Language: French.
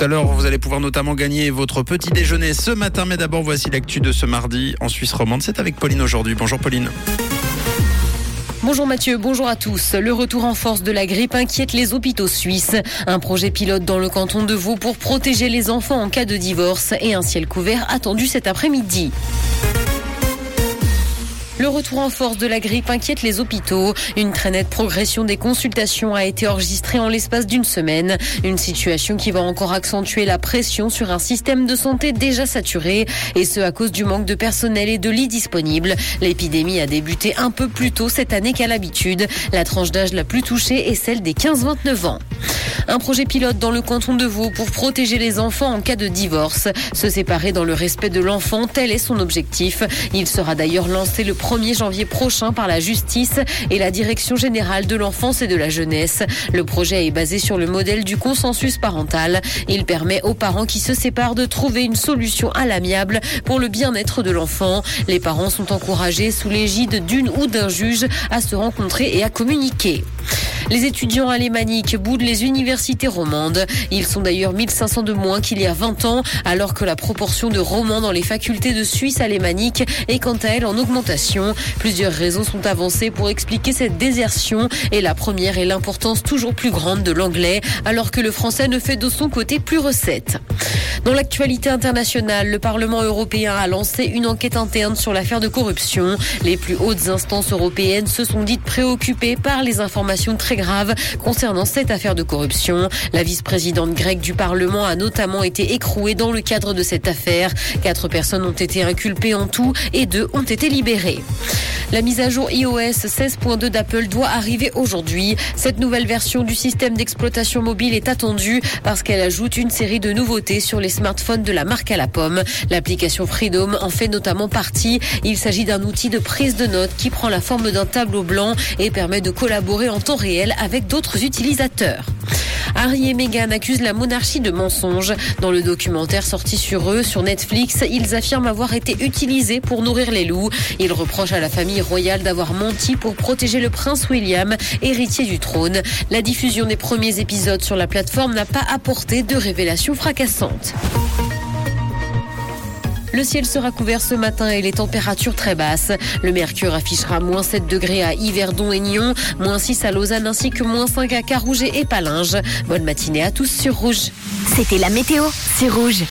Tout à l'heure, vous allez pouvoir notamment gagner votre petit déjeuner ce matin. Mais d'abord, voici l'actu de ce mardi en Suisse romande. C'est avec Pauline aujourd'hui. Bonjour Pauline. Bonjour Mathieu, bonjour à tous. Le retour en force de la grippe inquiète les hôpitaux suisses. Un projet pilote dans le canton de Vaud pour protéger les enfants en cas de divorce et un ciel couvert attendu cet après-midi. Le retour en force de la grippe inquiète les hôpitaux. Une très nette progression des consultations a été enregistrée en l'espace d'une semaine. Une situation qui va encore accentuer la pression sur un système de santé déjà saturé et ce à cause du manque de personnel et de lits disponibles. L'épidémie a débuté un peu plus tôt cette année qu'à l'habitude. La tranche d'âge la plus touchée est celle des 15-29 ans. Un projet pilote dans le canton de Vaud pour protéger les enfants en cas de divorce. Se séparer dans le respect de l'enfant, tel est son objectif. Il sera d'ailleurs lancé le 1er janvier prochain par la justice et la direction générale de l'enfance et de la jeunesse. Le projet est basé sur le modèle du consensus parental. Il permet aux parents qui se séparent de trouver une solution à l'amiable pour le bien-être de l'enfant. Les parents sont encouragés sous l'égide d'une ou d'un juge à se rencontrer et à communiquer. Les étudiants alémaniques boudent les universités romandes. Ils sont d'ailleurs 1500 de moins qu'il y a 20 ans, alors que la proportion de romans dans les facultés de Suisse alémanique est quant à elle en augmentation. Plusieurs raisons sont avancées pour expliquer cette désertion et la première est l'importance toujours plus grande de l'anglais, alors que le français ne fait de son côté plus recette. Dans l'actualité internationale, le Parlement européen a lancé une enquête interne sur l'affaire de corruption. Les plus hautes instances européennes se sont dites préoccupées par les informations très graves concernant cette affaire de corruption. La vice-présidente grecque du Parlement a notamment été écrouée dans le cadre de cette affaire. Quatre personnes ont été inculpées en tout et deux ont été libérées. La mise à jour iOS 16.2 d'Apple doit arriver aujourd'hui. Cette nouvelle version du système d'exploitation mobile est attendue parce qu'elle ajoute une série de nouveautés sur les smartphones de la marque à la pomme. L'application Freedom en fait notamment partie. Il s'agit d'un outil de prise de notes qui prend la forme d'un tableau blanc et permet de collaborer en temps réel avec d'autres utilisateurs. Harry et Meghan accusent la monarchie de mensonges. Dans le documentaire sorti sur eux sur Netflix, ils affirment avoir été utilisés pour nourrir les loups. Ils reprochent à la famille royale d'avoir menti pour protéger le prince William, héritier du trône. La diffusion des premiers épisodes sur la plateforme n'a pas apporté de révélations fracassantes. Le ciel sera couvert ce matin et les températures très basses. Le mercure affichera moins 7 degrés à Yverdon et Nyon, moins 6 à Lausanne ainsi que moins 5 à Carouget et Palinges. Bonne matinée à tous sur Rouge. C'était la météo, c'est Rouge.